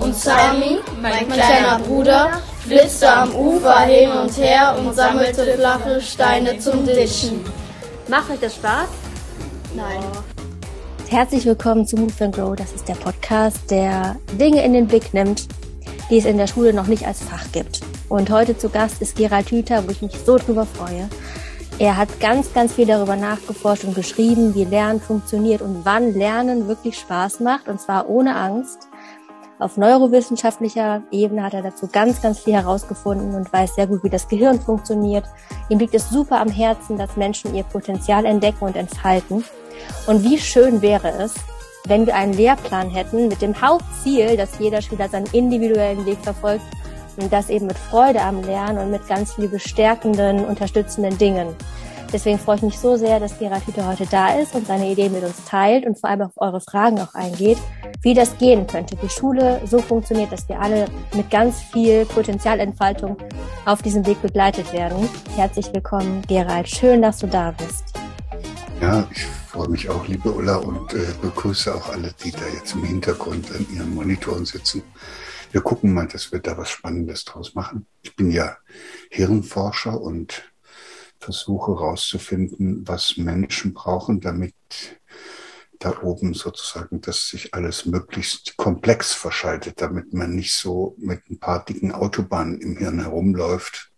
Und Sami, mein kleiner Bruder, flitzte am Ufer hin und her und sammelte flache Steine zum Dischen. Macht euch das Spaß? Nein. Herzlich willkommen zu Move and Grow. Das ist der Podcast, der Dinge in den Blick nimmt, die es in der Schule noch nicht als Fach gibt. Und heute zu Gast ist Gerald Hüther, wo ich mich so drüber freue. Er hat ganz, ganz viel darüber nachgeforscht und geschrieben, wie Lernen funktioniert und wann Lernen wirklich Spaß macht, und zwar ohne Angst. Auf neurowissenschaftlicher Ebene hat er dazu ganz, ganz viel herausgefunden und weiß sehr gut, wie das Gehirn funktioniert. Ihm liegt es super am Herzen, dass Menschen ihr Potenzial entdecken und entfalten. Und wie schön wäre es, wenn wir einen Lehrplan hätten mit dem Hauptziel, dass jeder Schüler seinen individuellen Weg verfolgt und das eben mit Freude am Lernen und mit ganz viel bestärkenden, unterstützenden Dingen. Deswegen freue ich mich so sehr, dass Gerald Hüther heute da ist und seine Ideen mit uns teilt und vor allem auf eure Fragen auch eingeht, wie das gehen könnte, wie Schule so funktioniert, dass wir alle mit ganz viel Potenzialentfaltung auf diesem Weg begleitet werden. Herzlich willkommen, Gerald. Schön, dass du da bist. Ja, ich freue mich auch, liebe Ulla, und äh, begrüße auch alle, die da jetzt im Hintergrund an ihren Monitoren sitzen. Wir gucken mal, dass wir da was Spannendes draus machen. Ich bin ja Hirnforscher und versuche herauszufinden, was Menschen brauchen, damit da oben sozusagen, dass sich alles möglichst komplex verschaltet, damit man nicht so mit ein paar dicken Autobahnen im Hirn herumläuft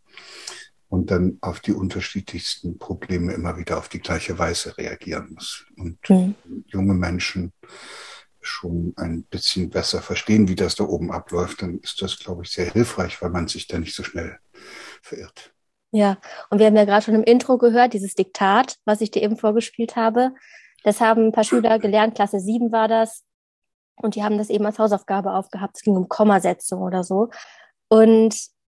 und dann auf die unterschiedlichsten Probleme immer wieder auf die gleiche Weise reagieren muss. Und mhm. junge Menschen schon ein bisschen besser verstehen, wie das da oben abläuft, dann ist das, glaube ich, sehr hilfreich, weil man sich da nicht so schnell verirrt. Ja, und wir haben ja gerade schon im Intro gehört, dieses Diktat, was ich dir eben vorgespielt habe. Das haben ein paar Schüler gelernt, Klasse 7 war das. Und die haben das eben als Hausaufgabe aufgehabt. Es ging um Kommasetzung oder so. Und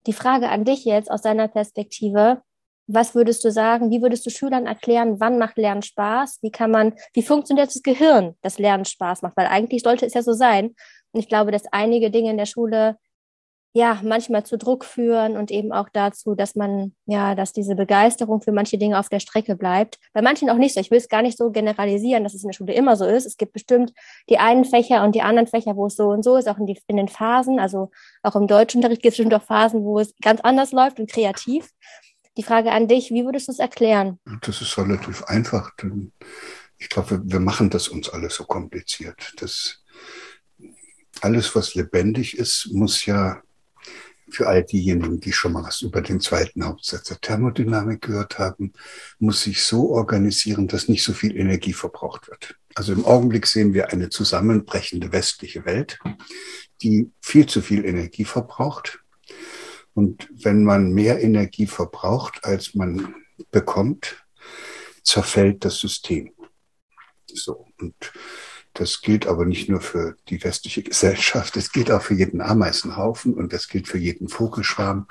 die Frage an dich jetzt aus deiner Perspektive, was würdest du sagen? Wie würdest du Schülern erklären, wann macht Lernen Spaß? Wie kann man, wie funktioniert das Gehirn, dass Lernen Spaß macht? Weil eigentlich sollte es ja so sein. Und ich glaube, dass einige Dinge in der Schule ja manchmal zu Druck führen und eben auch dazu, dass man ja, dass diese Begeisterung für manche Dinge auf der Strecke bleibt. Bei manchen auch nicht so. Ich will es gar nicht so generalisieren, dass es in der Schule immer so ist. Es gibt bestimmt die einen Fächer und die anderen Fächer, wo es so und so ist, auch in, die, in den Phasen. Also auch im Deutschunterricht gibt es bestimmt auch Phasen, wo es ganz anders läuft und kreativ. Die Frage an dich, wie würdest du es erklären? Das ist relativ einfach. Ich glaube, wir machen das uns alles so kompliziert. Das alles, was lebendig ist, muss ja für all diejenigen, die schon mal was über den zweiten Hauptsatz der Thermodynamik gehört haben, muss sich so organisieren, dass nicht so viel Energie verbraucht wird. Also im Augenblick sehen wir eine zusammenbrechende westliche Welt, die viel zu viel Energie verbraucht und wenn man mehr Energie verbraucht, als man bekommt, zerfällt das System. So. Und das gilt aber nicht nur für die westliche Gesellschaft, das gilt auch für jeden Ameisenhaufen und das gilt für jeden Vogelschwarm.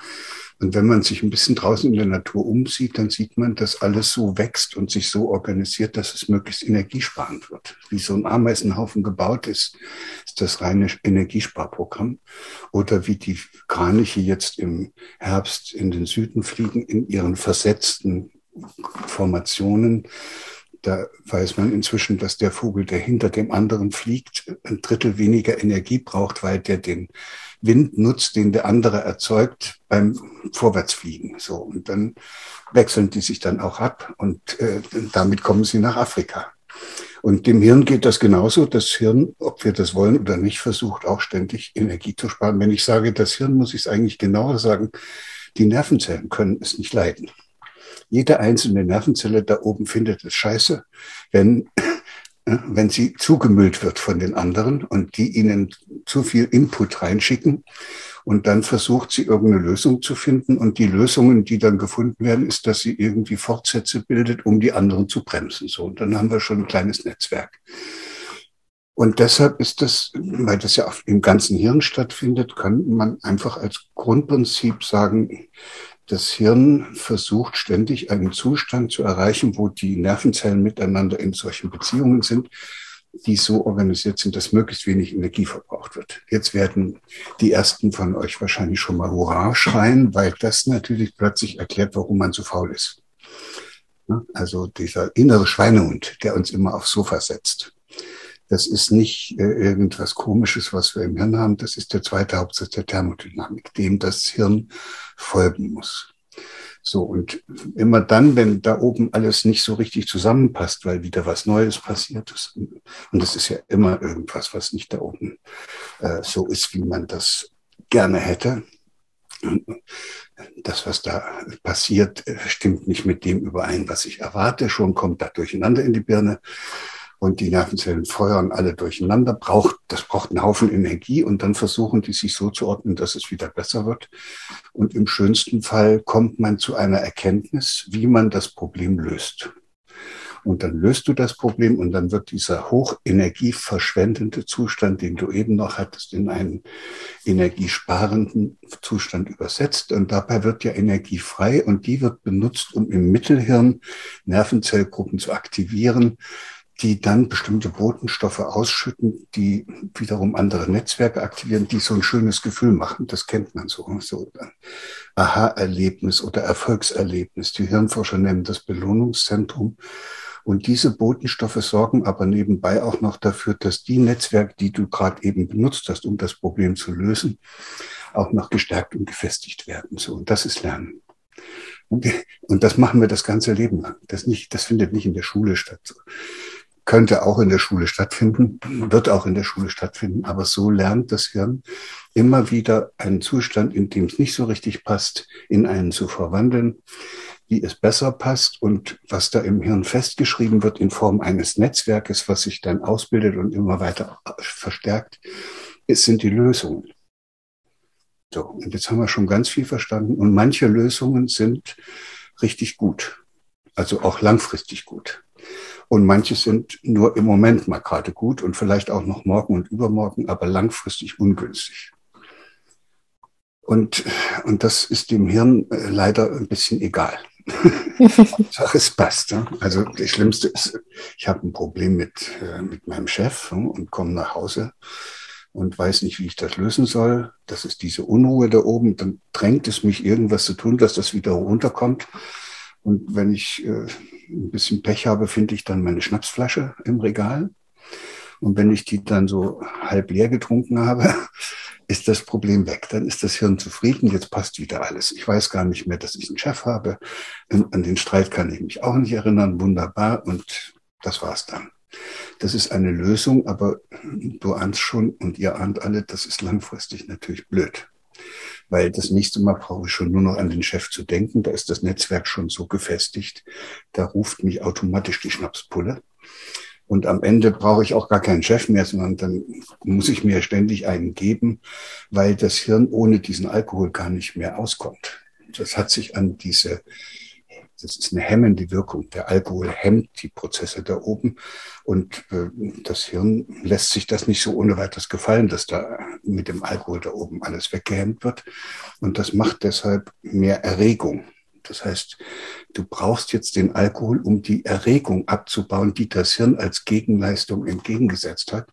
Und wenn man sich ein bisschen draußen in der Natur umsieht, dann sieht man, dass alles so wächst und sich so organisiert, dass es möglichst energiesparend wird. Wie so ein Ameisenhaufen gebaut ist, ist das reine Energiesparprogramm. Oder wie die Kraniche jetzt im Herbst in den Süden fliegen, in ihren versetzten Formationen da weiß man inzwischen, dass der Vogel, der hinter dem anderen fliegt, ein Drittel weniger Energie braucht, weil der den Wind nutzt, den der andere erzeugt beim Vorwärtsfliegen. So und dann wechseln die sich dann auch ab und äh, damit kommen sie nach Afrika. Und dem Hirn geht das genauso. Das Hirn, ob wir das wollen oder nicht, versucht auch ständig Energie zu sparen. Wenn ich sage, das Hirn, muss ich es eigentlich genauer sagen. Die Nervenzellen können es nicht leiden jede einzelne Nervenzelle da oben findet es scheiße, wenn, wenn sie zugemüllt wird von den anderen und die ihnen zu viel Input reinschicken. Und dann versucht sie irgendeine Lösung zu finden. Und die Lösungen, die dann gefunden werden, ist, dass sie irgendwie Fortsätze bildet, um die anderen zu bremsen. So, und dann haben wir schon ein kleines Netzwerk. Und deshalb ist das, weil das ja im ganzen Hirn stattfindet, kann man einfach als Grundprinzip sagen, das Hirn versucht ständig einen Zustand zu erreichen, wo die Nervenzellen miteinander in solchen Beziehungen sind, die so organisiert sind, dass möglichst wenig Energie verbraucht wird. Jetzt werden die ersten von euch wahrscheinlich schon mal Hurra schreien, weil das natürlich plötzlich erklärt, warum man so faul ist. Also dieser innere Schweinehund, der uns immer aufs Sofa setzt. Das ist nicht äh, irgendwas Komisches, was wir im Hirn haben. Das ist der zweite Hauptsatz der Thermodynamik, dem das Hirn folgen muss. So, und immer dann, wenn da oben alles nicht so richtig zusammenpasst, weil wieder was Neues passiert ist, und das ist ja immer irgendwas, was nicht da oben äh, so ist, wie man das gerne hätte. Das, was da passiert, äh, stimmt nicht mit dem überein, was ich erwarte. Schon kommt da durcheinander in die Birne und die Nervenzellen feuern alle durcheinander, braucht, das braucht einen Haufen Energie und dann versuchen die sich so zu ordnen, dass es wieder besser wird. Und im schönsten Fall kommt man zu einer Erkenntnis, wie man das Problem löst. Und dann löst du das Problem und dann wird dieser hochenergieverschwendende Zustand, den du eben noch hattest, in einen energiesparenden Zustand übersetzt. Und dabei wird ja Energie frei und die wird benutzt, um im Mittelhirn Nervenzellgruppen zu aktivieren, die dann bestimmte Botenstoffe ausschütten, die wiederum andere Netzwerke aktivieren, die so ein schönes Gefühl machen. Das kennt man so. So Aha-Erlebnis oder Erfolgserlebnis. Die Hirnforscher nennen das Belohnungszentrum. Und diese Botenstoffe sorgen aber nebenbei auch noch dafür, dass die Netzwerke, die du gerade eben benutzt hast, um das Problem zu lösen, auch noch gestärkt und gefestigt werden. So, und das ist Lernen. Und, und das machen wir das ganze Leben lang. Das nicht, das findet nicht in der Schule statt könnte auch in der Schule stattfinden, wird auch in der Schule stattfinden, aber so lernt das Hirn immer wieder einen Zustand, in dem es nicht so richtig passt, in einen zu verwandeln, wie es besser passt und was da im Hirn festgeschrieben wird in Form eines Netzwerkes, was sich dann ausbildet und immer weiter verstärkt, es sind die Lösungen. So, und jetzt haben wir schon ganz viel verstanden und manche Lösungen sind richtig gut, also auch langfristig gut. Und manche sind nur im Moment mal gerade gut und vielleicht auch noch morgen und übermorgen, aber langfristig ungünstig. Und, und das ist dem Hirn äh, leider ein bisschen egal. Sache es passt. Ja? Also das Schlimmste ist, ich habe ein Problem mit, äh, mit meinem Chef ja, und komme nach Hause und weiß nicht, wie ich das lösen soll. Das ist diese Unruhe da oben. Dann drängt es mich, irgendwas zu tun, dass das wieder runterkommt. Und wenn ich äh, ein bisschen Pech habe, finde ich dann meine Schnapsflasche im Regal. Und wenn ich die dann so halb leer getrunken habe, ist das Problem weg. Dann ist das Hirn zufrieden, jetzt passt wieder alles. Ich weiß gar nicht mehr, dass ich einen Chef habe. An den Streit kann ich mich auch nicht erinnern. Wunderbar. Und das war's dann. Das ist eine Lösung, aber du ahnst schon und ihr ahnt alle, das ist langfristig natürlich blöd weil das nächste Mal brauche ich schon nur noch an den Chef zu denken. Da ist das Netzwerk schon so gefestigt. Da ruft mich automatisch die Schnapspulle. Und am Ende brauche ich auch gar keinen Chef mehr, sondern dann muss ich mir ständig einen geben, weil das Hirn ohne diesen Alkohol gar nicht mehr auskommt. Das hat sich an diese das ist eine hemmende Wirkung. Der Alkohol hemmt die Prozesse da oben und äh, das Hirn lässt sich das nicht so ohne weiteres gefallen, dass da mit dem Alkohol da oben alles weggehemmt wird. Und das macht deshalb mehr Erregung. Das heißt, du brauchst jetzt den Alkohol, um die Erregung abzubauen, die das Hirn als Gegenleistung entgegengesetzt hat.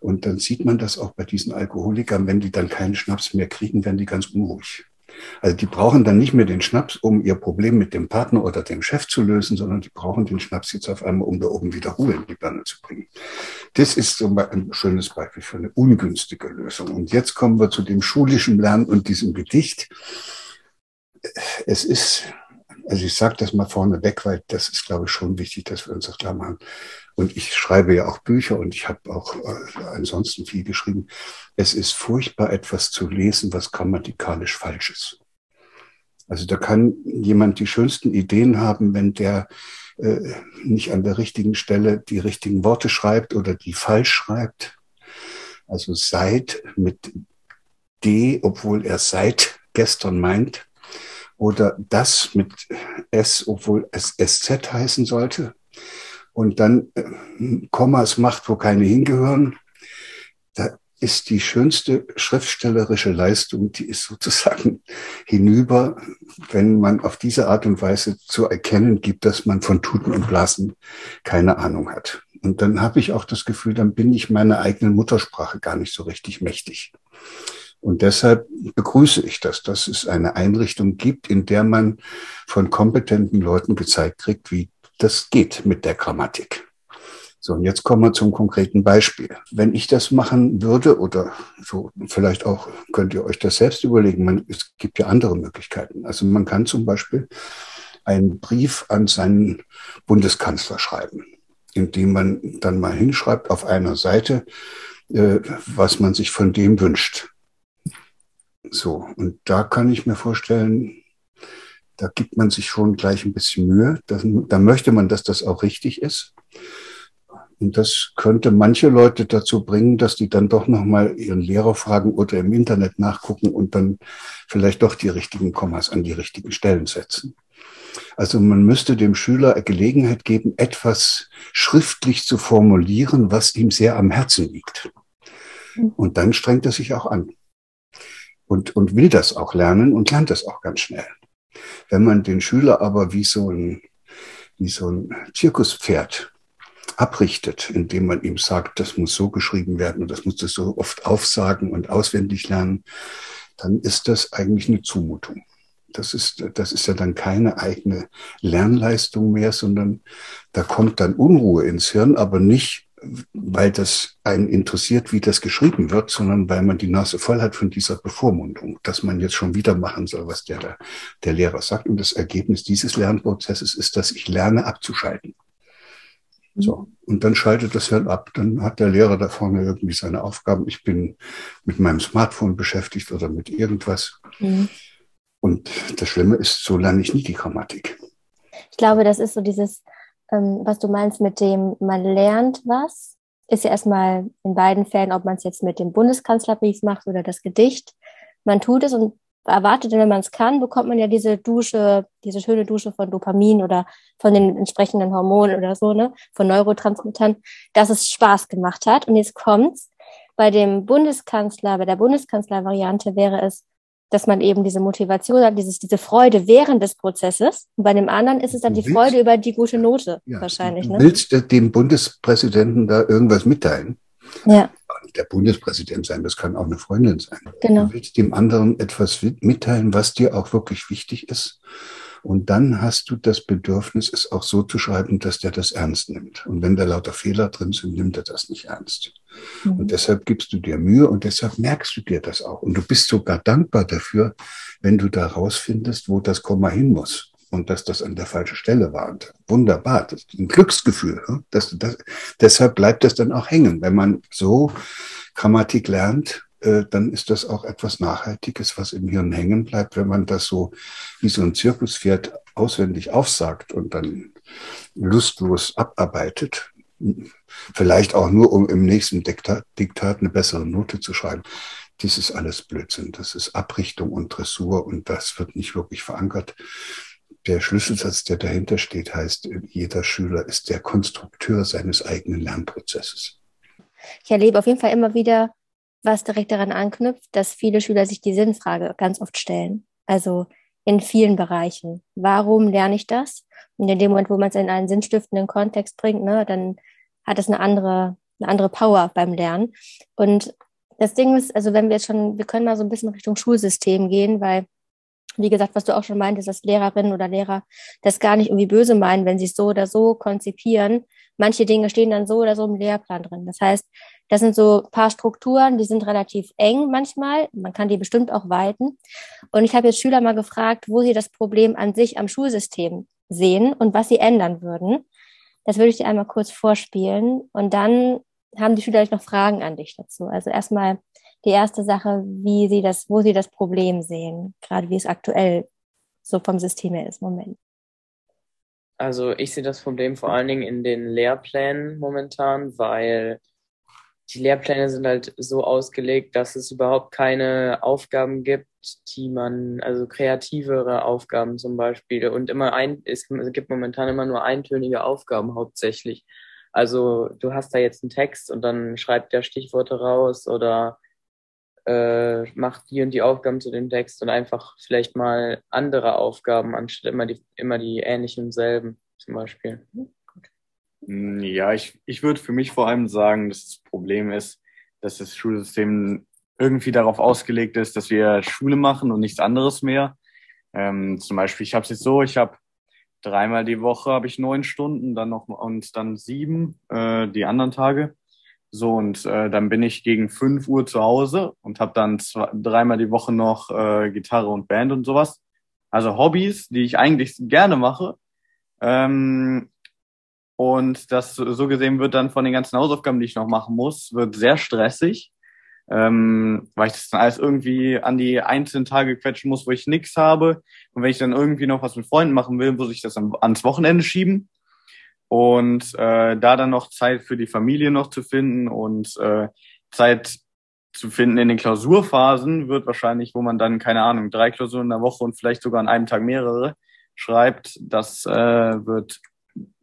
Und dann sieht man das auch bei diesen Alkoholikern, wenn die dann keinen Schnaps mehr kriegen, werden die ganz unruhig. Also die brauchen dann nicht mehr den Schnaps, um ihr Problem mit dem Partner oder dem Chef zu lösen, sondern die brauchen den Schnaps jetzt auf einmal, um da oben wieder Ruhe in die Birne zu bringen. Das ist so ein schönes Beispiel für eine ungünstige Lösung. Und jetzt kommen wir zu dem schulischen Lernen und diesem Gedicht. Es ist, also ich sage das mal vorne weg, weil das ist, glaube ich, schon wichtig, dass wir uns das klar machen. Und ich schreibe ja auch Bücher und ich habe auch äh, ansonsten viel geschrieben. Es ist furchtbar, etwas zu lesen, was grammatikalisch falsch ist. Also da kann jemand die schönsten Ideen haben, wenn der äh, nicht an der richtigen Stelle die richtigen Worte schreibt oder die falsch schreibt. Also seit mit D, obwohl er seit gestern meint. Oder das mit S, obwohl es SZ heißen sollte und dann äh, Kommas macht, wo keine hingehören, da ist die schönste schriftstellerische Leistung, die ist sozusagen hinüber, wenn man auf diese Art und Weise zu erkennen gibt, dass man von Tuten und Blasen keine Ahnung hat. Und dann habe ich auch das Gefühl, dann bin ich meiner eigenen Muttersprache gar nicht so richtig mächtig. Und deshalb begrüße ich das, dass es eine Einrichtung gibt, in der man von kompetenten Leuten gezeigt kriegt, wie das geht mit der Grammatik. So, und jetzt kommen wir zum konkreten Beispiel. Wenn ich das machen würde, oder so vielleicht auch könnt ihr euch das selbst überlegen, man, es gibt ja andere Möglichkeiten. Also man kann zum Beispiel einen Brief an seinen Bundeskanzler schreiben, indem man dann mal hinschreibt auf einer Seite, äh, was man sich von dem wünscht. So, und da kann ich mir vorstellen, da gibt man sich schon gleich ein bisschen Mühe. Da, da möchte man, dass das auch richtig ist. Und das könnte manche Leute dazu bringen, dass die dann doch nochmal ihren Lehrer fragen oder im Internet nachgucken und dann vielleicht doch die richtigen Kommas an die richtigen Stellen setzen. Also man müsste dem Schüler Gelegenheit geben, etwas schriftlich zu formulieren, was ihm sehr am Herzen liegt. Und dann strengt er sich auch an und, und will das auch lernen und lernt das auch ganz schnell. Wenn man den Schüler aber wie so ein, wie so ein Zirkuspferd abrichtet, indem man ihm sagt, das muss so geschrieben werden und das muss das so oft aufsagen und auswendig lernen, dann ist das eigentlich eine Zumutung. Das ist, das ist ja dann keine eigene Lernleistung mehr, sondern da kommt dann Unruhe ins Hirn, aber nicht, weil das einen interessiert, wie das geschrieben wird, sondern weil man die Nase voll hat von dieser Bevormundung, dass man jetzt schon wieder machen soll, was der, der Lehrer sagt. Und das Ergebnis dieses Lernprozesses ist, dass ich lerne abzuschalten. So. Und dann schaltet das Hirn ab. Dann hat der Lehrer da vorne irgendwie seine Aufgaben. Ich bin mit meinem Smartphone beschäftigt oder mit irgendwas. Mhm. Und das Schlimme ist, so lerne ich nie die Grammatik. Ich glaube, das ist so dieses, ähm, was du meinst mit dem, man lernt was, ist ja erstmal in beiden Fällen, ob man es jetzt mit dem Bundeskanzlerbrief macht oder das Gedicht. Man tut es und erwartet, wenn man es kann, bekommt man ja diese Dusche, diese schöne Dusche von Dopamin oder von den entsprechenden Hormonen oder so, ne, von Neurotransmittern, dass es Spaß gemacht hat. Und jetzt kommt's. Bei dem Bundeskanzler, bei der Bundeskanzler-Variante wäre es, dass man eben diese Motivation hat, dieses, diese Freude während des Prozesses. Und bei dem anderen ist es dann die willst, Freude über die gute Note ja, wahrscheinlich. Du ne? willst dem Bundespräsidenten da irgendwas mitteilen? Ja der Bundespräsident sein, das kann auch eine Freundin sein. Genau. Du willst dem anderen etwas mitteilen, was dir auch wirklich wichtig ist. Und dann hast du das Bedürfnis, es auch so zu schreiben, dass der das ernst nimmt. Und wenn da lauter Fehler drin sind, nimmt er das nicht ernst. Mhm. Und deshalb gibst du dir Mühe und deshalb merkst du dir das auch. Und du bist sogar dankbar dafür, wenn du da rausfindest, wo das Komma hin muss und dass das an der falschen Stelle war. Und wunderbar, das ist ein Glücksgefühl. Ne? Das, das, deshalb bleibt das dann auch hängen. Wenn man so Grammatik lernt, dann ist das auch etwas Nachhaltiges, was im Hirn hängen bleibt, wenn man das so wie so ein Zirkuspferd auswendig aufsagt und dann lustlos abarbeitet. Vielleicht auch nur, um im nächsten Diktat, eine bessere Note zu schreiben. Dies ist alles Blödsinn. Das ist Abrichtung und Dressur und das wird nicht wirklich verankert der Schlüsselsatz, der dahinter steht, heißt, jeder Schüler ist der Konstrukteur seines eigenen Lernprozesses. Ich erlebe auf jeden Fall immer wieder, was direkt daran anknüpft, dass viele Schüler sich die Sinnfrage ganz oft stellen. Also in vielen Bereichen. Warum lerne ich das? Und in dem Moment, wo man es in einen sinnstiftenden Kontext bringt, ne, dann hat es eine andere, eine andere Power beim Lernen. Und das Ding ist, also wenn wir jetzt schon, wir können mal so ein bisschen Richtung Schulsystem gehen, weil wie gesagt, was du auch schon meintest, dass Lehrerinnen oder Lehrer das gar nicht irgendwie böse meinen, wenn sie es so oder so konzipieren. Manche Dinge stehen dann so oder so im Lehrplan drin. Das heißt, das sind so paar Strukturen, die sind relativ eng manchmal. Man kann die bestimmt auch weiten. Und ich habe jetzt Schüler mal gefragt, wo sie das Problem an sich am Schulsystem sehen und was sie ändern würden. Das würde ich dir einmal kurz vorspielen. Und dann haben die Schüler noch Fragen an dich dazu. Also erstmal, die erste Sache, wie sie das, wo sie das Problem sehen, gerade wie es aktuell so vom System her ist, Moment. Also ich sehe das Problem vor allen Dingen in den Lehrplänen momentan, weil die Lehrpläne sind halt so ausgelegt, dass es überhaupt keine Aufgaben gibt, die man, also kreativere Aufgaben zum Beispiel und immer ein, es gibt momentan immer nur eintönige Aufgaben hauptsächlich. Also du hast da jetzt einen Text und dann schreibt der Stichworte raus oder äh, macht die und die Aufgaben zu dem Text und einfach vielleicht mal andere Aufgaben, anstatt immer die, immer die ähnlichen selben zum Beispiel. Hm, ja, ich, ich würde für mich vor allem sagen, dass das Problem ist, dass das Schulsystem irgendwie darauf ausgelegt ist, dass wir Schule machen und nichts anderes mehr. Ähm, zum Beispiel, ich habe es jetzt so, ich habe dreimal die Woche habe ich neun Stunden, dann noch und dann sieben äh, die anderen Tage. So und äh, dann bin ich gegen fünf Uhr zu Hause und habe dann zwei, dreimal die Woche noch äh, Gitarre und Band und sowas. Also Hobbys, die ich eigentlich gerne mache. Ähm, und das so gesehen wird dann von den ganzen Hausaufgaben, die ich noch machen muss, wird sehr stressig ähm, weil ich das dann alles irgendwie an die einzelnen Tage quetschen muss, wo ich nichts habe. Und wenn ich dann irgendwie noch was mit Freunden machen will, muss ich das am, ans Wochenende schieben. Und äh, da dann noch Zeit für die Familie noch zu finden und äh, Zeit zu finden in den Klausurphasen wird wahrscheinlich, wo man dann, keine Ahnung, drei Klausuren in der Woche und vielleicht sogar an einem Tag mehrere schreibt, das äh, wird,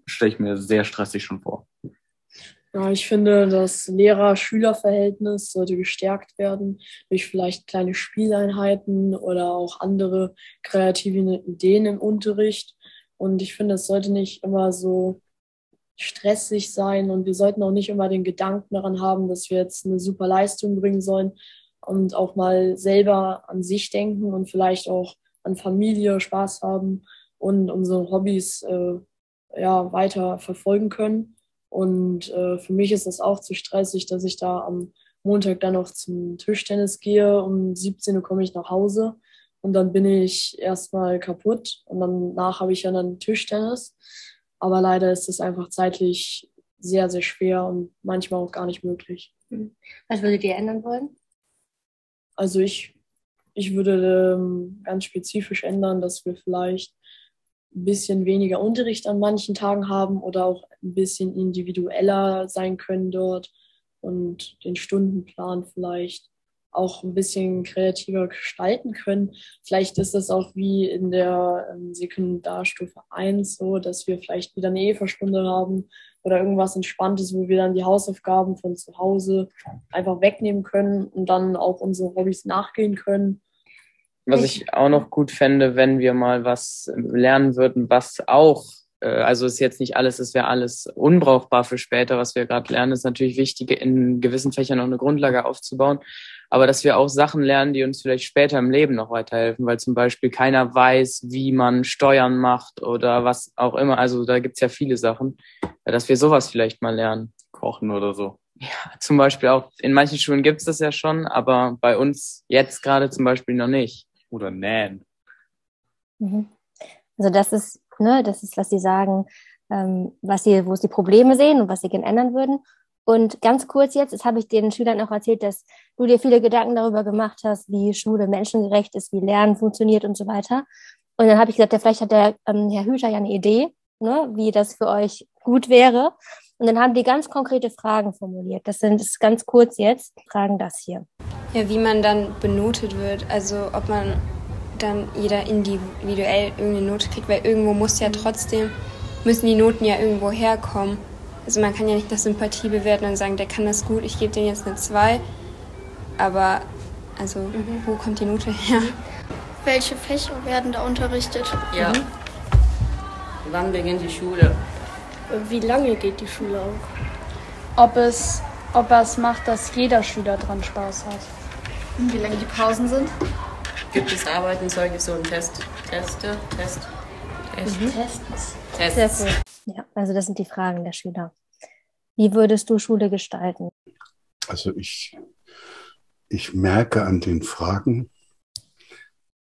stelle ich mir sehr stressig schon vor. Ja, ich finde, das Lehrer-Schüler-Verhältnis sollte gestärkt werden durch vielleicht kleine Spieleinheiten oder auch andere kreative Ideen im Unterricht. Und ich finde, es sollte nicht immer so stressig sein und wir sollten auch nicht immer den Gedanken daran haben, dass wir jetzt eine super Leistung bringen sollen und auch mal selber an sich denken und vielleicht auch an Familie Spaß haben und unsere Hobbys äh, ja, weiter verfolgen können. Und äh, für mich ist das auch zu stressig, dass ich da am Montag dann noch zum Tischtennis gehe. Um 17 Uhr komme ich nach Hause und dann bin ich erstmal kaputt und danach habe ich ja dann Tischtennis. Aber leider ist es einfach zeitlich sehr, sehr schwer und manchmal auch gar nicht möglich. Mhm. Was würdet ihr ändern wollen? Also ich, ich würde ähm, ganz spezifisch ändern, dass wir vielleicht ein bisschen weniger Unterricht an manchen Tagen haben oder auch ein bisschen individueller sein können dort und den Stundenplan vielleicht auch ein bisschen kreativer gestalten können. Vielleicht ist das auch wie in der ähm, Sekundarstufe 1 so, dass wir vielleicht wieder eine EVA-Stunde haben oder irgendwas Entspanntes, wo wir dann die Hausaufgaben von zu Hause einfach wegnehmen können und dann auch unsere Hobbys nachgehen können was ich auch noch gut fände, wenn wir mal was lernen würden, was auch, äh, also ist jetzt nicht alles, es wäre alles unbrauchbar für später, was wir gerade lernen, ist natürlich wichtig, in gewissen Fächern noch eine Grundlage aufzubauen, aber dass wir auch Sachen lernen, die uns vielleicht später im Leben noch weiterhelfen, weil zum Beispiel keiner weiß, wie man Steuern macht oder was auch immer. Also da gibt's ja viele Sachen, dass wir sowas vielleicht mal lernen. Kochen oder so. Ja, zum Beispiel auch. In manchen Schulen gibt's das ja schon, aber bei uns jetzt gerade zum Beispiel noch nicht oder nähen. Mhm. Also das ist, ne, das ist, was Sie sagen, ähm, was Sie, wo Sie Probleme sehen und was Sie gerne ändern würden. Und ganz kurz jetzt, jetzt habe ich den Schülern auch erzählt, dass du dir viele Gedanken darüber gemacht hast, wie Schule menschengerecht ist, wie Lernen funktioniert und so weiter. Und dann habe ich gesagt, ja, vielleicht hat der ähm, Herr Hüter ja eine Idee, ne, wie das für euch gut wäre. Und dann haben die ganz konkrete Fragen formuliert. Das sind das ist ganz kurz jetzt, Fragen das hier. Ja, wie man dann benotet wird. Also ob man dann jeder individuell irgendeine Note kriegt, weil irgendwo muss ja trotzdem, müssen die Noten ja irgendwo herkommen. Also man kann ja nicht nach Sympathie bewerten und sagen, der kann das gut, ich gebe dem jetzt eine 2. Aber also mhm. wo kommt die Note her? Welche Fächer werden da unterrichtet? Ja. Mhm. Wann beginnt die Schule? Wie lange geht die Schule auch? Ob es, ob er es macht, dass jeder Schüler dran Spaß hat. Und wie lange die Pausen sind? Gibt es Arbeiten, Zeugnisse und Test, Teste, Test, Test, mhm. Tests. Tests. Sehr cool. Ja, also das sind die Fragen der Schüler. Wie würdest du Schule gestalten? Also ich, ich merke an den Fragen,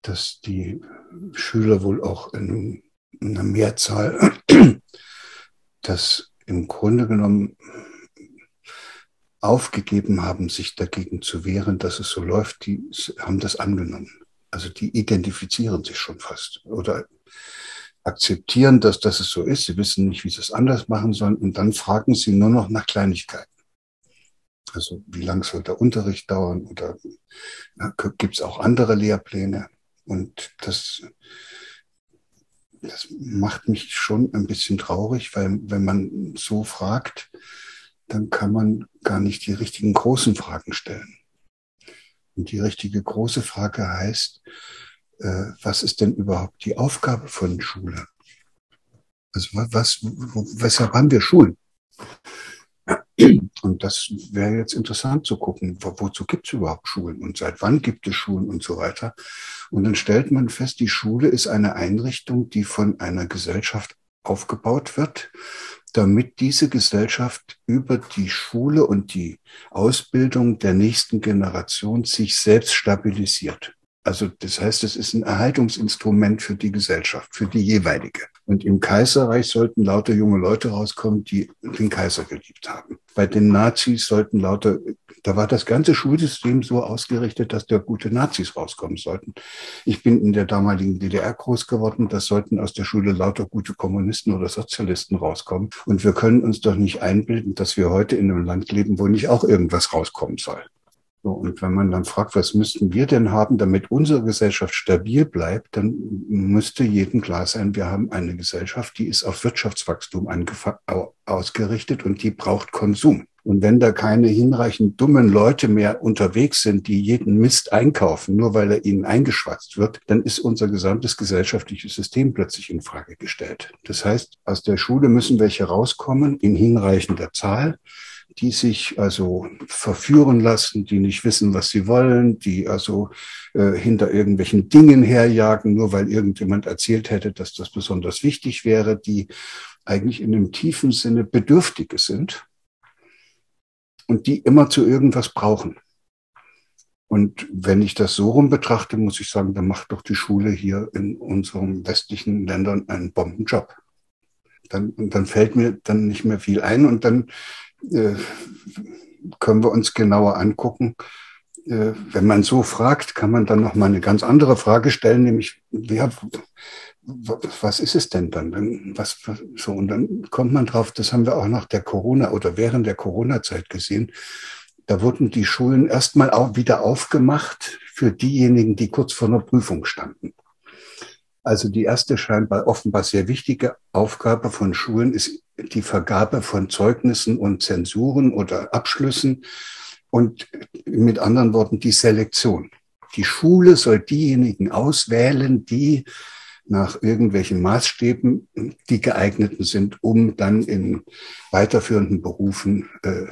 dass die Schüler wohl auch in einer Mehrzahl das im Grunde genommen aufgegeben haben, sich dagegen zu wehren, dass es so läuft, die haben das angenommen. Also die identifizieren sich schon fast oder akzeptieren, dass, es so ist. Sie wissen nicht, wie sie es anders machen sollen und dann fragen sie nur noch nach Kleinigkeiten. Also wie lang soll der Unterricht dauern oder gibt es auch andere Lehrpläne? Und das das macht mich schon ein bisschen traurig, weil wenn man so fragt, dann kann man gar nicht die richtigen großen Fragen stellen. Und die richtige große Frage heißt, äh, was ist denn überhaupt die Aufgabe von Schule? Also was, weshalb haben wir Schulen? Und das wäre jetzt interessant zu gucken, wo, wozu gibt es überhaupt Schulen und seit wann gibt es Schulen und so weiter. Und dann stellt man fest, die Schule ist eine Einrichtung, die von einer Gesellschaft aufgebaut wird, damit diese Gesellschaft über die Schule und die Ausbildung der nächsten Generation sich selbst stabilisiert. Also das heißt, es ist ein Erhaltungsinstrument für die Gesellschaft, für die jeweilige. Und im Kaiserreich sollten lauter junge Leute rauskommen, die den Kaiser geliebt haben. Bei den Nazis sollten lauter, da war das ganze Schulsystem so ausgerichtet, dass da gute Nazis rauskommen sollten. Ich bin in der damaligen DDR groß geworden, das sollten aus der Schule lauter gute Kommunisten oder Sozialisten rauskommen. Und wir können uns doch nicht einbilden, dass wir heute in einem Land leben, wo nicht auch irgendwas rauskommen soll. So, und wenn man dann fragt, was müssten wir denn haben, damit unsere Gesellschaft stabil bleibt, dann müsste jedem klar sein, wir haben eine Gesellschaft, die ist auf Wirtschaftswachstum ausgerichtet und die braucht Konsum. Und wenn da keine hinreichend dummen Leute mehr unterwegs sind, die jeden Mist einkaufen, nur weil er ihnen eingeschwatzt wird, dann ist unser gesamtes gesellschaftliches System plötzlich in Frage gestellt. Das heißt, aus der Schule müssen welche rauskommen in hinreichender Zahl die sich also verführen lassen, die nicht wissen, was sie wollen, die also äh, hinter irgendwelchen Dingen herjagen, nur weil irgendjemand erzählt hätte, dass das besonders wichtig wäre, die eigentlich in einem tiefen Sinne Bedürftige sind und die immer zu irgendwas brauchen. Und wenn ich das so rum betrachte, muss ich sagen, dann macht doch die Schule hier in unseren westlichen Ländern einen Bombenjob. Dann, dann fällt mir dann nicht mehr viel ein und dann äh, können wir uns genauer angucken. Äh, wenn man so fragt, kann man dann noch mal eine ganz andere Frage stellen, nämlich, ja, was ist es denn dann? Was, so, und dann kommt man drauf, das haben wir auch nach der Corona oder während der Corona-Zeit gesehen. Da wurden die Schulen erstmal auch wieder aufgemacht für diejenigen, die kurz vor einer Prüfung standen. Also die erste scheinbar offenbar sehr wichtige Aufgabe von Schulen ist die Vergabe von Zeugnissen und Zensuren oder Abschlüssen und mit anderen Worten die Selektion. Die Schule soll diejenigen auswählen, die nach irgendwelchen Maßstäben die geeigneten sind, um dann in weiterführenden Berufen äh,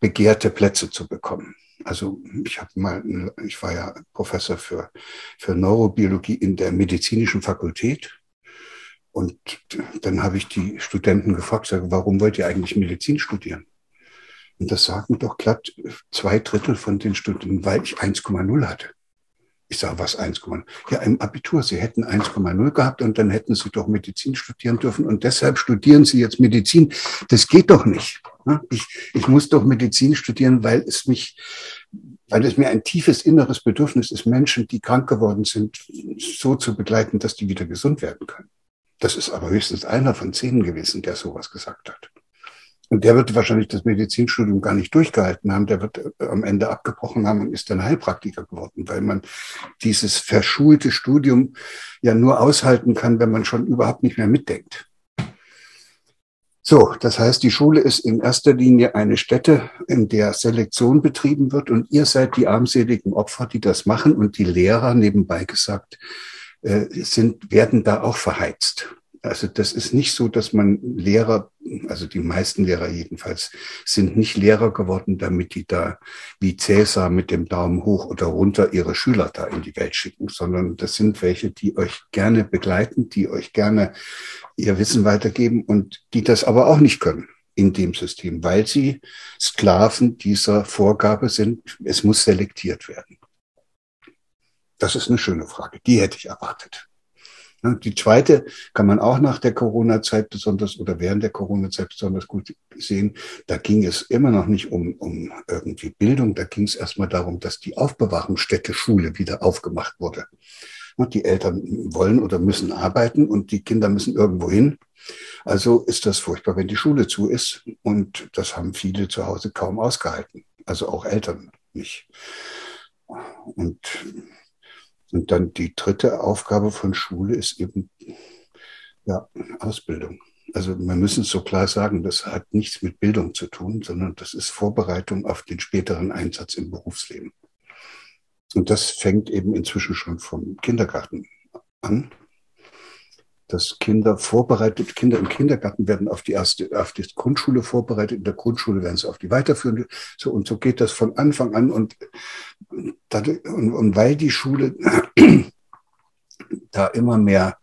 begehrte Plätze zu bekommen. Also ich habe mal, ich war ja Professor für, für Neurobiologie in der medizinischen Fakultät. Und dann habe ich die Studenten gefragt, sage, warum wollt ihr eigentlich Medizin studieren? Und das sagen doch glatt zwei Drittel von den Studenten, weil ich 1,0 hatte. Ich sage, was 1,0? Ja, im Abitur. Sie hätten 1,0 gehabt und dann hätten Sie doch Medizin studieren dürfen und deshalb studieren Sie jetzt Medizin. Das geht doch nicht. Ich, ich muss doch Medizin studieren, weil es mich, weil es mir ein tiefes inneres Bedürfnis ist, Menschen, die krank geworden sind, so zu begleiten, dass die wieder gesund werden können. Das ist aber höchstens einer von zehn gewesen, der sowas gesagt hat. Und der wird wahrscheinlich das Medizinstudium gar nicht durchgehalten haben. Der wird äh, am Ende abgebrochen haben und ist dann Heilpraktiker geworden, weil man dieses verschulte Studium ja nur aushalten kann, wenn man schon überhaupt nicht mehr mitdenkt. So, das heißt, die Schule ist in erster Linie eine Stätte, in der Selektion betrieben wird und ihr seid die armseligen Opfer, die das machen und die Lehrer, nebenbei gesagt, äh, sind, werden da auch verheizt. Also das ist nicht so, dass man Lehrer, also die meisten Lehrer jedenfalls, sind nicht Lehrer geworden, damit die da wie Cäsar mit dem Daumen hoch oder runter ihre Schüler da in die Welt schicken, sondern das sind welche, die euch gerne begleiten, die euch gerne ihr Wissen weitergeben und die das aber auch nicht können in dem System, weil sie Sklaven dieser Vorgabe sind. Es muss selektiert werden. Das ist eine schöne Frage. Die hätte ich erwartet. Die zweite kann man auch nach der Corona-Zeit besonders oder während der Corona-Zeit besonders gut sehen. Da ging es immer noch nicht um, um irgendwie Bildung. Da ging es erstmal darum, dass die Aufbewahrungsstätte Schule wieder aufgemacht wurde. Die Eltern wollen oder müssen arbeiten und die Kinder müssen irgendwo hin. Also ist das furchtbar, wenn die Schule zu ist. Und das haben viele zu Hause kaum ausgehalten. Also auch Eltern nicht. Und und dann die dritte Aufgabe von Schule ist eben ja, Ausbildung. Also wir müssen es so klar sagen, das hat nichts mit Bildung zu tun, sondern das ist Vorbereitung auf den späteren Einsatz im Berufsleben. Und das fängt eben inzwischen schon vom Kindergarten an. Dass Kinder vorbereitet, Kinder im Kindergarten werden auf die erste, auf die Grundschule vorbereitet, in der Grundschule werden sie auf die weiterführende, so und so geht das von Anfang an und, und, und weil die Schule da immer mehr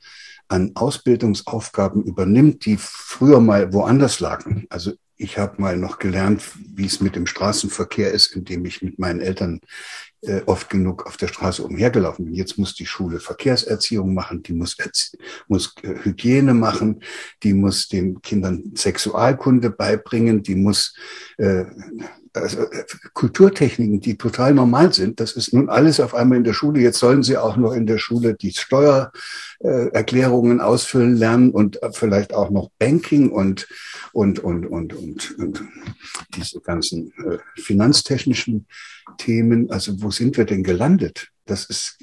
an Ausbildungsaufgaben übernimmt, die früher mal woanders lagen. Also ich habe mal noch gelernt, wie es mit dem Straßenverkehr ist, indem ich mit meinen Eltern äh, oft genug auf der Straße umhergelaufen bin. Jetzt muss die Schule Verkehrserziehung machen, die muss, muss äh, Hygiene machen, die muss den Kindern Sexualkunde beibringen, die muss äh, also äh, Kulturtechniken, die total normal sind, das ist nun alles auf einmal in der Schule. Jetzt sollen sie auch noch in der Schule die Steuererklärungen äh, ausfüllen lernen und vielleicht auch noch Banking und, und, und, und, und, und diese ganzen äh, finanztechnischen Themen. Also wo sind wir denn gelandet? Das ist,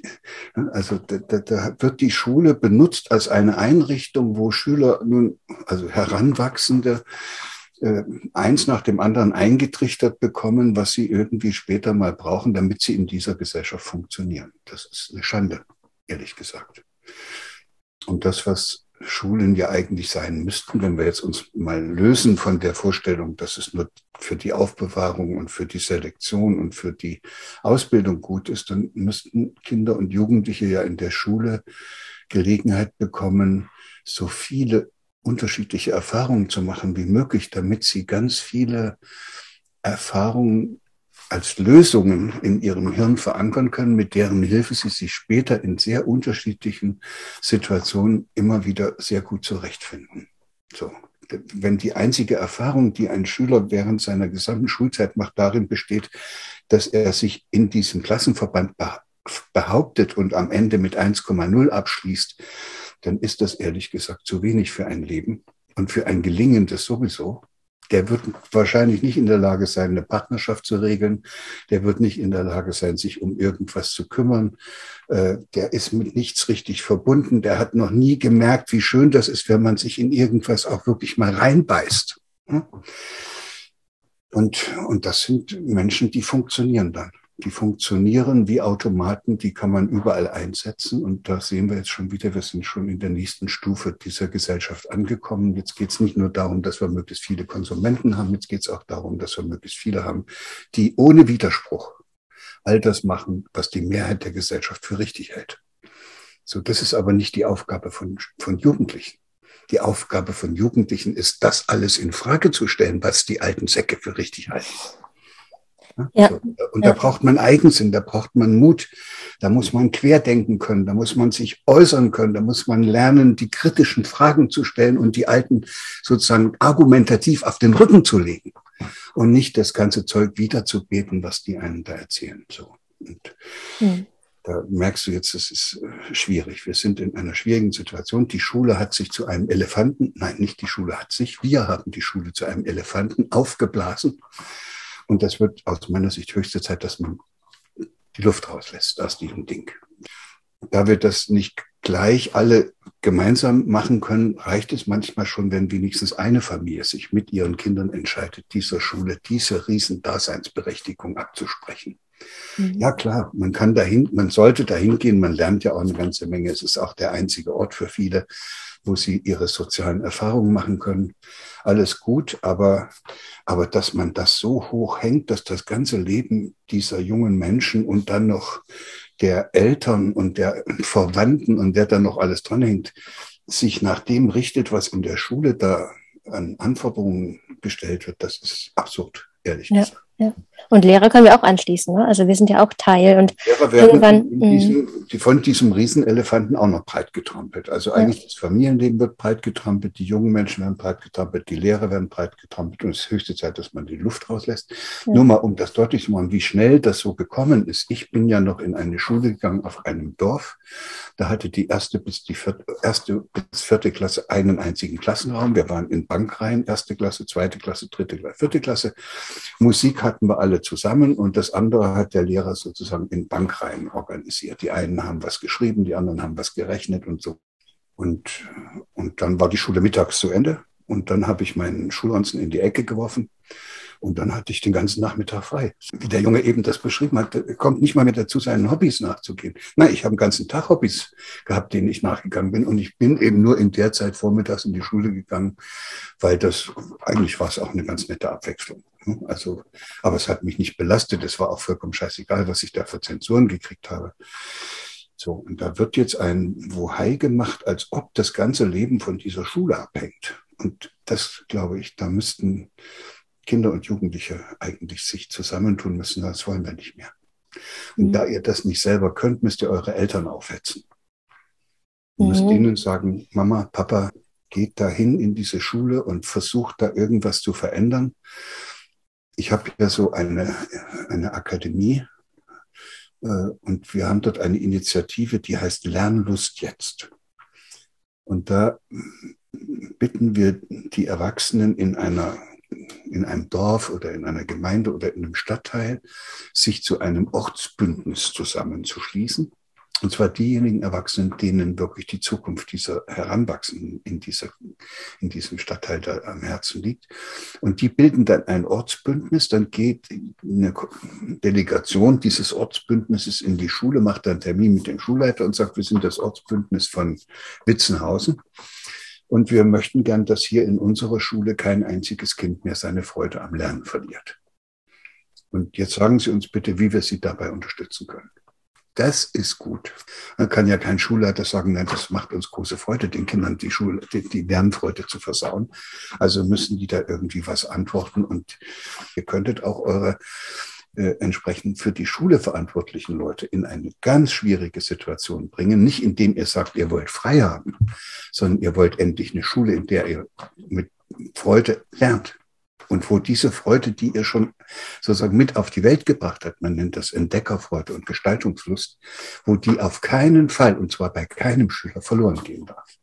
also da, da, da wird die Schule benutzt als eine Einrichtung, wo Schüler nun, also Heranwachsende, äh, eins nach dem anderen eingetrichtert bekommen, was sie irgendwie später mal brauchen, damit sie in dieser Gesellschaft funktionieren. Das ist eine Schande, ehrlich gesagt. Und das, was Schulen ja eigentlich sein müssten, wenn wir jetzt uns mal lösen von der Vorstellung, dass es nur für die Aufbewahrung und für die Selektion und für die Ausbildung gut ist, dann müssten Kinder und Jugendliche ja in der Schule Gelegenheit bekommen, so viele unterschiedliche Erfahrungen zu machen wie möglich, damit sie ganz viele Erfahrungen als Lösungen in ihrem Hirn verankern können, mit deren Hilfe sie sich später in sehr unterschiedlichen Situationen immer wieder sehr gut zurechtfinden. So. Wenn die einzige Erfahrung, die ein Schüler während seiner gesamten Schulzeit macht, darin besteht, dass er sich in diesem Klassenverband behauptet und am Ende mit 1,0 abschließt, dann ist das ehrlich gesagt zu wenig für ein Leben und für ein gelingendes sowieso. Der wird wahrscheinlich nicht in der Lage sein, eine Partnerschaft zu regeln. Der wird nicht in der Lage sein, sich um irgendwas zu kümmern. Äh, der ist mit nichts richtig verbunden. Der hat noch nie gemerkt, wie schön das ist, wenn man sich in irgendwas auch wirklich mal reinbeißt. Hm? Und, und das sind Menschen, die funktionieren dann die funktionieren wie Automaten, die kann man überall einsetzen. Und da sehen wir jetzt schon wieder, wir sind schon in der nächsten Stufe dieser Gesellschaft angekommen. Jetzt geht es nicht nur darum, dass wir möglichst viele Konsumenten haben, jetzt geht es auch darum, dass wir möglichst viele haben, die ohne Widerspruch all das machen, was die Mehrheit der Gesellschaft für richtig hält. So, das ist aber nicht die Aufgabe von, von Jugendlichen. Die Aufgabe von Jugendlichen ist, das alles in Frage zu stellen, was die alten Säcke für richtig halten. Ja. So. Und ja. da braucht man Eigensinn, da braucht man Mut, da muss man querdenken können, da muss man sich äußern können, da muss man lernen, die kritischen Fragen zu stellen und die alten sozusagen argumentativ auf den Rücken zu legen und nicht das ganze Zeug wiederzubeten, was die einen da erzählen. So. Und hm. da merkst du jetzt, es ist äh, schwierig. Wir sind in einer schwierigen Situation. Die Schule hat sich zu einem Elefanten, nein, nicht die Schule hat sich, wir haben die Schule zu einem Elefanten aufgeblasen und das wird aus meiner Sicht höchste Zeit, dass man die Luft rauslässt aus diesem Ding. Da wir das nicht gleich alle gemeinsam machen können, reicht es manchmal schon, wenn wenigstens eine Familie sich mit ihren Kindern entscheidet, dieser Schule diese Riesendaseinsberechtigung abzusprechen. Mhm. Ja, klar, man kann dahin, man sollte dahin gehen, man lernt ja auch eine ganze Menge. Es ist auch der einzige Ort für viele, wo sie ihre sozialen Erfahrungen machen können. Alles gut, aber, aber dass man das so hoch hängt, dass das ganze Leben dieser jungen Menschen und dann noch der Eltern und der Verwandten und der dann noch alles dranhängt, sich nach dem richtet, was in der Schule da an Anforderungen gestellt wird, das ist absurd, ehrlich ja. gesagt. Ja. Und Lehrer können wir auch anschließen. Ne? Also wir sind ja auch Teil. Und Lehrer werden irgendwann, diesem, die von diesem Riesenelefanten auch noch breit getrampelt. Also eigentlich ja. das Familienleben wird breit getrampelt, die jungen Menschen werden breit getrampelt, die Lehrer werden breit getrampelt und es ist höchste Zeit, dass man die Luft rauslässt. Ja. Nur mal, um das deutlich zu machen, wie schnell das so gekommen ist. Ich bin ja noch in eine Schule gegangen auf einem Dorf. Da hatte die erste bis die vierte, erste bis vierte Klasse einen einzigen Klassenraum. Wir waren in Bankreihen, erste Klasse, zweite Klasse, dritte Klasse, vierte Klasse. Musik hatten wir alle zusammen und das andere hat der Lehrer sozusagen in Bankreihen organisiert. Die einen haben was geschrieben, die anderen haben was gerechnet und so. Und, und dann war die Schule mittags zu Ende und dann habe ich meinen Schulranzen in die Ecke geworfen Und dann hatte ich den ganzen Nachmittag frei. Wie der Junge eben das beschrieben hat, kommt nicht mal mehr dazu, seinen Hobbys nachzugehen. Nein, ich habe den ganzen Tag Hobbys gehabt, denen ich nachgegangen bin. Und ich bin eben nur in der Zeit vormittags in die Schule gegangen, weil das, eigentlich war es auch eine ganz nette Abwechslung. Also, aber es hat mich nicht belastet. Es war auch vollkommen scheißegal, was ich da für Zensuren gekriegt habe. So, und da wird jetzt ein Wohai gemacht, als ob das ganze Leben von dieser Schule abhängt. Und das, glaube ich, da müssten Kinder und Jugendliche eigentlich sich zusammentun müssen. Das wollen wir nicht mehr. Und mhm. da ihr das nicht selber könnt, müsst ihr eure Eltern aufhetzen. Ihr mhm. müsst ihnen sagen, Mama, Papa, geht dahin in diese Schule und versucht da irgendwas zu verändern. Ich habe ja so eine, eine Akademie äh, und wir haben dort eine Initiative, die heißt Lernlust jetzt. Und da bitten wir die Erwachsenen in einer in einem Dorf oder in einer Gemeinde oder in einem Stadtteil, sich zu einem Ortsbündnis zusammenzuschließen. Und zwar diejenigen Erwachsenen, denen wirklich die Zukunft dieser Heranwachsenden in, dieser, in diesem Stadtteil da am Herzen liegt. Und die bilden dann ein Ortsbündnis. Dann geht eine Delegation dieses Ortsbündnisses in die Schule, macht dann Termin mit dem Schulleiter und sagt, wir sind das Ortsbündnis von Witzenhausen. Und wir möchten gern, dass hier in unserer Schule kein einziges Kind mehr seine Freude am Lernen verliert. Und jetzt sagen Sie uns bitte, wie wir Sie dabei unterstützen können. Das ist gut. Man kann ja kein Schulleiter sagen, nein, das macht uns große Freude, den Kindern die Schule, die, die Lernfreude zu versauen. Also müssen die da irgendwie was antworten und ihr könntet auch eure äh, entsprechend für die Schule verantwortlichen Leute in eine ganz schwierige Situation bringen. Nicht indem ihr sagt, ihr wollt frei haben, sondern ihr wollt endlich eine Schule, in der ihr mit Freude lernt. Und wo diese Freude, die ihr schon sozusagen mit auf die Welt gebracht habt, man nennt das Entdeckerfreude und Gestaltungslust, wo die auf keinen Fall, und zwar bei keinem Schüler, verloren gehen darf.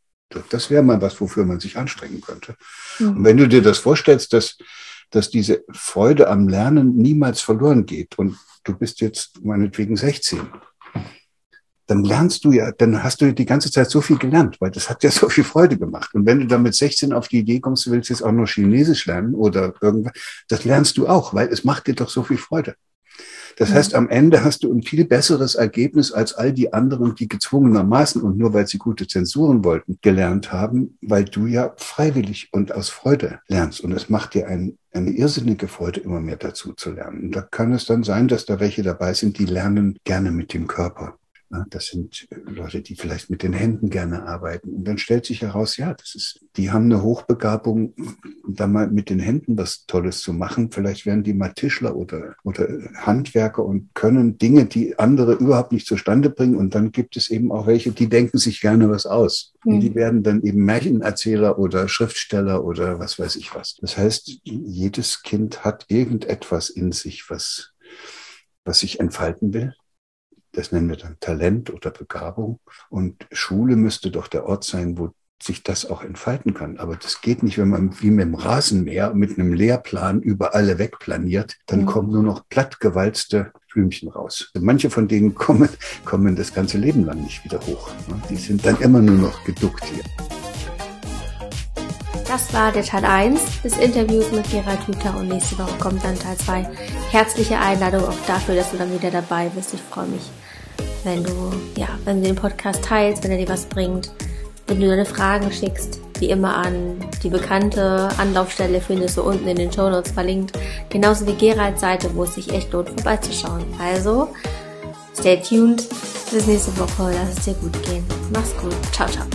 Das wäre mal was, wofür man sich anstrengen könnte. Mhm. Und wenn du dir das vorstellst, dass dass diese Freude am Lernen niemals verloren geht. Und du bist jetzt meinetwegen 16. Dann lernst du ja, dann hast du die ganze Zeit so viel gelernt, weil das hat ja so viel Freude gemacht. Und wenn du dann mit 16 auf die Idee kommst, du willst jetzt auch noch Chinesisch lernen oder irgendwas, das lernst du auch, weil es macht dir doch so viel Freude. Das heißt, am Ende hast du ein viel besseres Ergebnis als all die anderen, die gezwungenermaßen und nur weil sie gute Zensuren wollten, gelernt haben, weil du ja freiwillig und aus Freude lernst. Und es macht dir ein, eine irrsinnige Freude, immer mehr dazu zu lernen. Und da kann es dann sein, dass da welche dabei sind, die lernen gerne mit dem Körper. Das sind Leute, die vielleicht mit den Händen gerne arbeiten. Und dann stellt sich heraus, ja, das ist, die haben eine Hochbegabung, da mal mit den Händen was Tolles zu machen. Vielleicht werden die mal Tischler oder, oder Handwerker und können Dinge, die andere überhaupt nicht zustande bringen. Und dann gibt es eben auch welche, die denken sich gerne was aus. Mhm. Und die werden dann eben Märchenerzähler oder Schriftsteller oder was weiß ich was. Das heißt, jedes Kind hat irgendetwas in sich, was, was sich entfalten will das nennen wir dann Talent oder Begabung. Und Schule müsste doch der Ort sein, wo sich das auch entfalten kann. Aber das geht nicht, wenn man wie mit dem Rasenmäher mit einem Lehrplan über alle wegplaniert, dann mhm. kommen nur noch plattgewalzte Blümchen raus. Manche von denen kommen, kommen das ganze Leben lang nicht wieder hoch. Die sind dann immer nur noch geduckt hier. Das war der Teil 1 des Interviews mit Gerald Hüther und nächste Woche kommt dann Teil 2. Herzliche Einladung auch dafür, dass du dann wieder dabei bist. Ich freue mich wenn du, ja, wenn du den Podcast teilst, wenn er dir was bringt, wenn du deine Fragen schickst, wie immer an die bekannte Anlaufstelle findest du unten in den Show Notes verlinkt, genauso wie Geralds Seite, wo es sich echt lohnt, vorbeizuschauen. Also, stay tuned, bis nächste Woche, lass es dir gut gehen. Mach's gut, ciao, ciao.